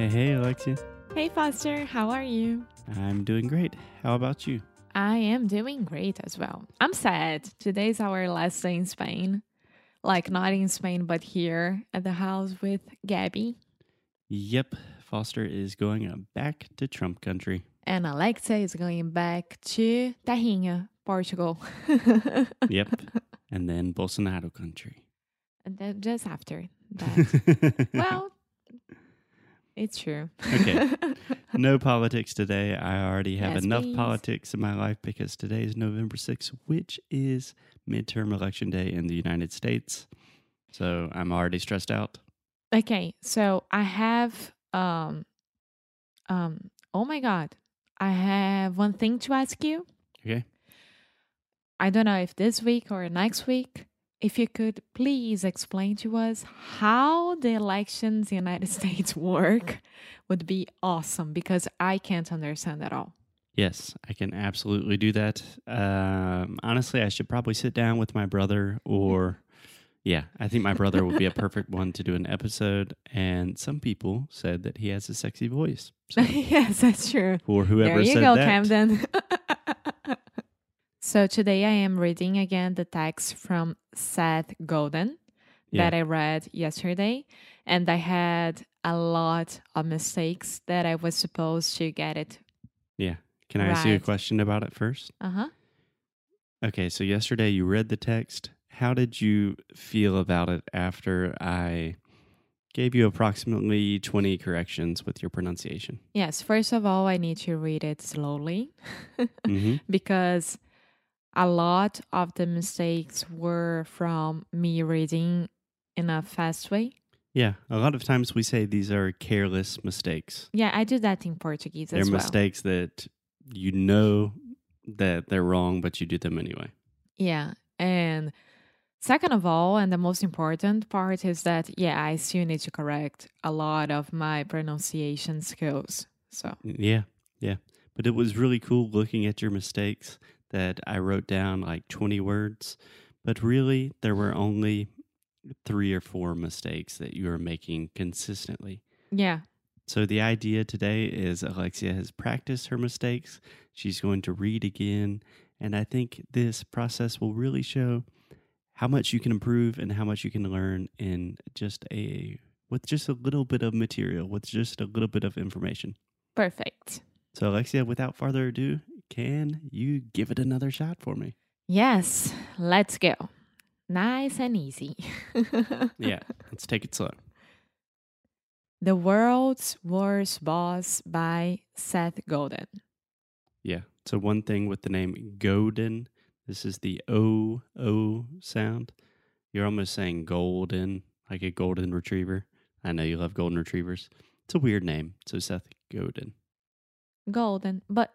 Hey, hey, Alexia. Hey Foster, how are you? I'm doing great. How about you? I am doing great as well. I'm sad. Today's our last day in Spain. Like not in Spain, but here at the house with Gabby. Yep, Foster is going back to Trump country. And Alexa is going back to Terrinha, Portugal. Yep, and then Bolsonaro country. and then just after that. well, it's true. Okay. no politics today. I already have Yes, enough please. politics in my life because today is November 6th, which is midterm election day in the United States. So I'm already stressed out. Okay, so I have um um oh my god. I have one thing to ask you. Okay. I don't know if this week or next week, if you could please explain to us how the elections in the United States work would be awesome because I can't understand at all. Yes, I can absolutely do that. Um, honestly, I should probably sit down with my brother, or yeah, I think my brother would be a perfect one to do an episode. And some people said that he has a sexy voice. So, yes, that's true. or whoever there you said go, that, Camden. So today I am reading again the text from Seth Godin that I read yesterday, and I had a lot of mistakes that I was supposed to get it. yeah. Can I ask you a question about it first? Uh huh. Okay, so yesterday you read the text. How did you feel about it after I gave you approximately 20 corrections with your pronunciation? Yes. First of all, I need to read it slowly hmm because a lot of the mistakes were from me reading in a fast way. Yeah, a lot of times we say these are careless mistakes. Yeah, I do that in Portuguese They're as well. mistakes that you know that they're wrong, but you do them anyway. Yeah. And second of all, and the most important part is that, yeah, I still need to correct a lot of my pronunciation skills. So, Yeah, yeah. But it was really cool looking at your mistakes that I wrote down like 20 words, but really there were only three or four mistakes that you were making consistently. yeah. So the idea today is Alexia has practiced her mistakes. She's going to read again. And I think this process will really show how much you can improve and how much you can learn in just a with just a little bit of material, with just a little bit of information. Perfect. So Alexia, without further ado, can you give it another shot for me? Yes. Let's go. Nice and easy. Yeah, let's take it slow. The World's Worst Boss by Seth Godin. Yeah. So one thing with the name Godin, this is the O O sound. You're almost saying golden, like a golden retriever. I know you love golden retrievers. It's a weird name. So Seth Godin. Golden. But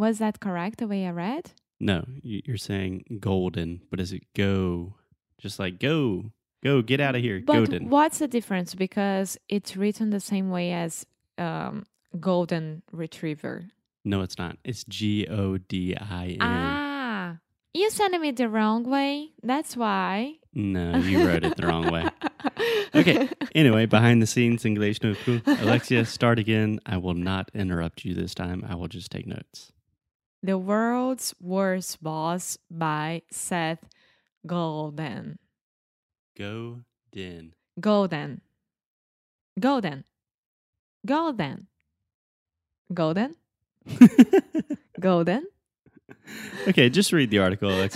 was that correct the way I read? No, you- you're saying golden, but is it go? Just like go, go, get out of here, But Godin. what's the difference? Because it's written the same way as um, Golden Retriever. No, it's not. It's G O D I N. Ah, you sent me the wrong way. That's why. No, you wrote it the wrong way. Okay. Anyway, behind the scenes, English no. Alexia, start again. I will not interrupt you this time. I will just take notes. The World's Worst Boss by Seth Golden. Go din. Golden. Golden. Golden. Golden. Golden. okay, just read the article.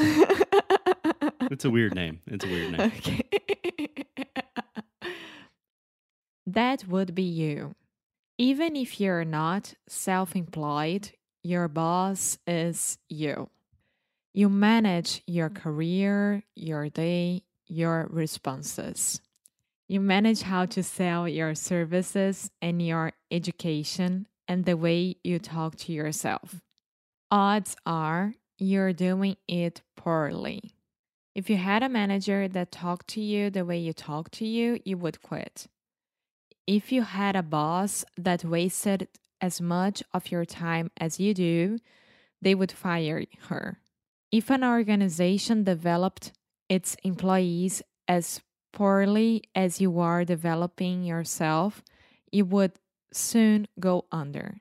It's a weird name. It's a weird name. Okay. that would be you. Even if you're not self employed, your boss is you. You manage your career, your day, your responses. You manage how to sell your services and your education and the way you talk to yourself. Odds are you're doing it poorly. If you had a manager that talked to you the way you talk to you, you would quit. If you had a boss that wasted as much of your time as you do, they would fire her. If an organization developed its employees as poorly as you are developing yourself, it would soon go under.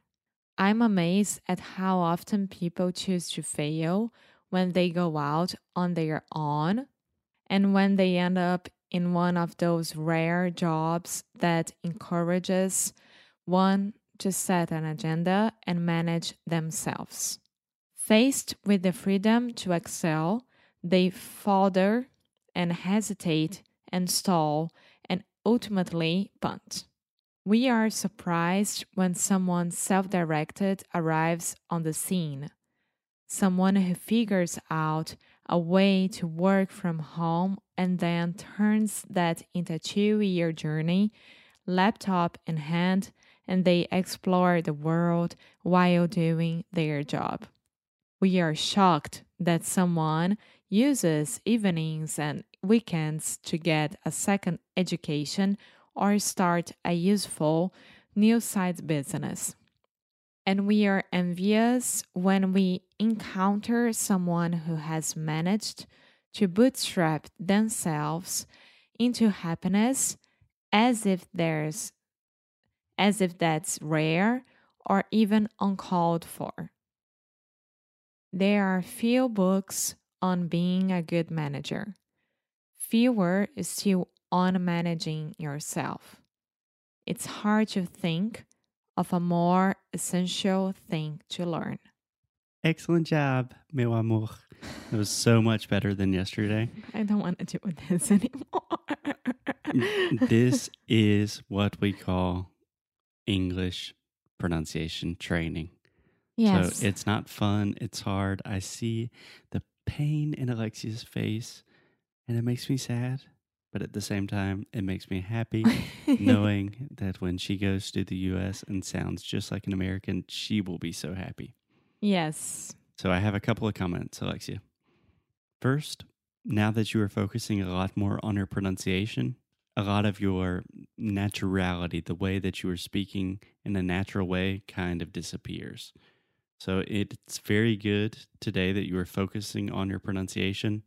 I'm amazed at how often people choose to fail when they go out on their own and when they end up in one of those rare jobs that encourages one to set an agenda and manage themselves. Faced with the freedom to excel, they falter and hesitate and stall and ultimately punt. We are surprised when someone self directed arrives on the scene. Someone who figures out a way to work from home and then turns that into a two year journey, laptop in hand, and they explore the world while doing their job. We are shocked that someone uses evenings and weekends to get a second education or start a useful new side business. And we are envious when we encounter someone who has managed to bootstrap themselves into happiness as if there's as if that's rare or even uncalled for. There are few books on being a good manager. Fewer is still on managing yourself. It's hard to think of a more essential thing to learn. Excellent job, meu amor. It was so much better than yesterday. I don't want to do this anymore. this is what we call English pronunciation training. yes. So it's not fun, it's hard. I see the pain in Alexia's face and it makes me sad, but at the same time, it makes me happy knowing that when she goes to the US and sounds just like an American, she will be so happy. yes. So I have a couple of comments, Alexia. First, now that you are focusing a lot more on your pronunciation, a lot of your naturality, the way that you are speaking in a natural way, kind of disappears. So it's very good today that you are focusing on your pronunciation,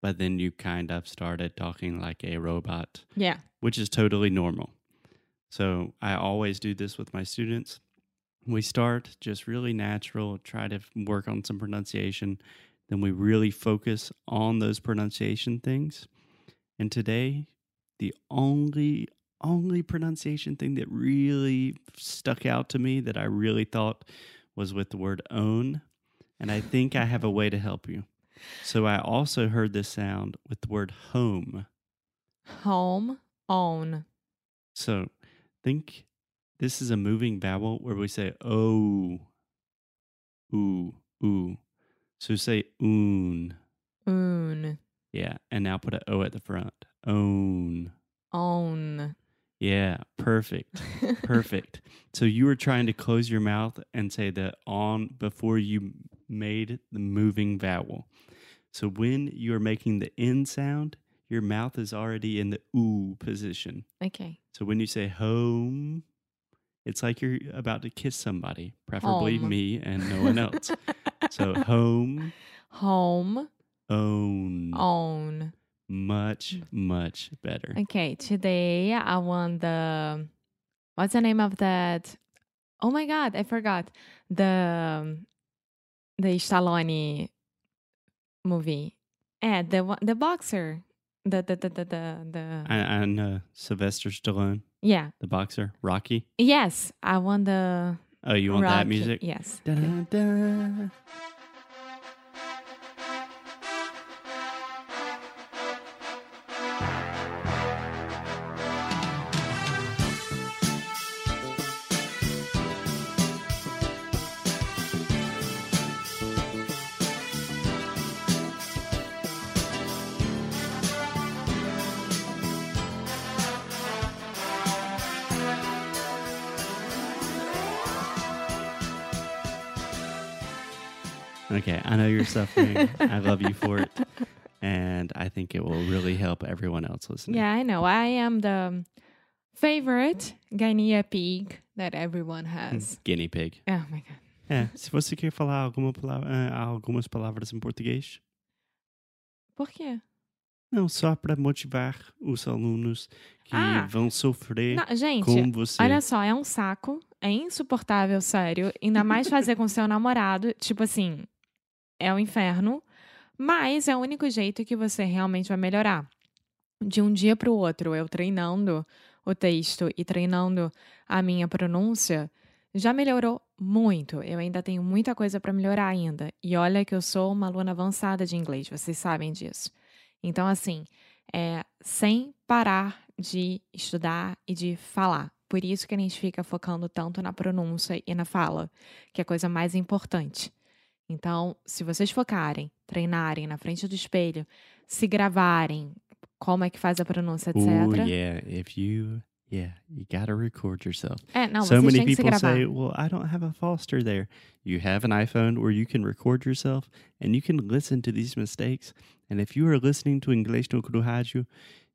but then you kind of started talking like a robot Yeah. which is totally normal. So I always do this with my students. We start just really natural, try to work on some pronunciation, then we really focus on those pronunciation things. And today, the only only pronunciation thing that really stuck out to me that I really thought was with the word own. And I think I have a way to help you. So I also heard this sound with the word home. Home, own. So think this is a moving vowel where we say oh, ooh, ooh. So say oon. Own. Yeah. And now put an O at the front. Own. Own. Yeah. Perfect. Perfect. so you were trying to close your mouth and say the on before you made the moving vowel. So when you are making the N sound, your mouth is already in the ooh position. Okay. So when you say home, it's like you're about to kiss somebody, preferably Home. me and no one else. so home, Home, own, own. much, much better. Okay, today I won the what's the name of that? Oh my god, I forgot the the Stallone movie. Eh, the one- the boxer, the the the the the, I know Sylvester Stallone, yeah the boxer, Rocky. yes, I won the Oh, you want that music? Yes. Okay, I know you're suffering. I love you for it. And I think it will really help everyone else listening. Yeah, I know. I am the favorite guinea pig that everyone has. Guinea pig. Oh my god. É, se você quer falar alguma palavra, eh, algumas palavras em português, Por quê? não só para motivar os alunos que Ah. vão sofrer Não, gente, com você. olha só, é um saco, é insuportável, sério. Ainda mais fazer com seu namorado, tipo assim, é o inferno. Mas é o único jeito que você realmente vai melhorar. De um dia para o outro, eu treinando o texto e treinando a minha pronúncia, já melhorou muito. Eu ainda tenho muita coisa para melhorar ainda. E olha que eu sou uma aluna avançada de inglês, vocês sabem disso. Então, assim, é sem parar de estudar e de falar. Por isso que a gente fica focando tanto na pronúncia e na fala, que é a coisa mais importante. Então, se vocês focarem, treinarem na frente do espelho, se gravarem, como é que faz a pronúncia, etc. Ooh, yeah. If you, yeah, you gotta record yourself. É, não, so many people say, well, I don't have a Foster there. You have an iPhone where you can record yourself and you can listen to these mistakes. And if you are listening to English no Kuru Rádio,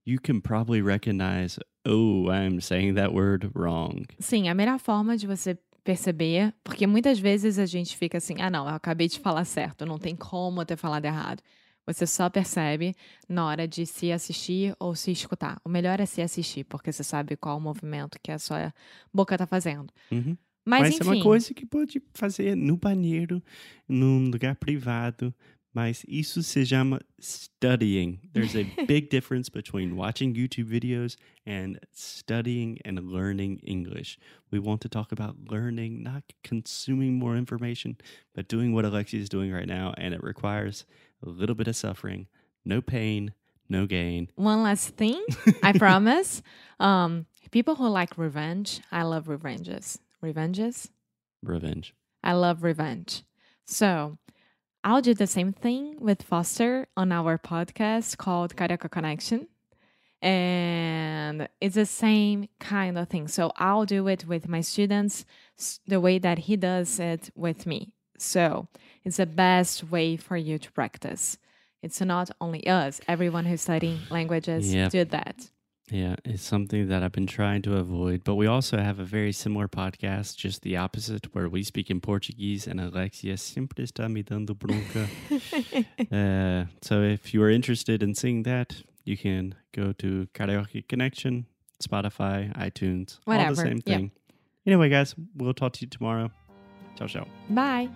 you can probably recognize, oh, I'm saying that word wrong. Sim, a melhor forma de você perceber, porque muitas vezes a gente fica assim, ah, não, eu acabei de falar certo, não tem como eu ter falado errado. Você só percebe na hora de se assistir ou se escutar. O melhor é se assistir, porque você sabe qual o movimento que a sua boca tá fazendo. Uhum. Mas, Mas enfim, é uma coisa que pode fazer no banheiro, num lugar privado. Mas isso se chama studying. There's a big difference between watching YouTube videos and studying and learning English. We want to talk about learning, not consuming more information, but doing what Alexi is doing right now. And it requires a little bit of suffering, no pain, no gain. one last thing, I promise. Um, people who like revenge, I love revenges. Revenges? Revenge. I love revenge. So I'll do the same thing with Foster on our podcast called Carioca Connection. And it's the same kind of thing. So I'll do it with my students the way that he does it with me. So it's the best way for you to practice. It's not only us, everyone who's studying languages Yep. do that. Yeah, it's something that I've been trying to avoid. But we also have a very similar podcast, just the opposite, where we speak in Portuguese and Alexia siempre está me dando bronca. uh, so if you are interested in seeing that, you can go to Carioca Connection, Spotify, iTunes, all Whatever, the same thing. Anyway, guys, we'll talk to you tomorrow. Ciao, ciao. Bye.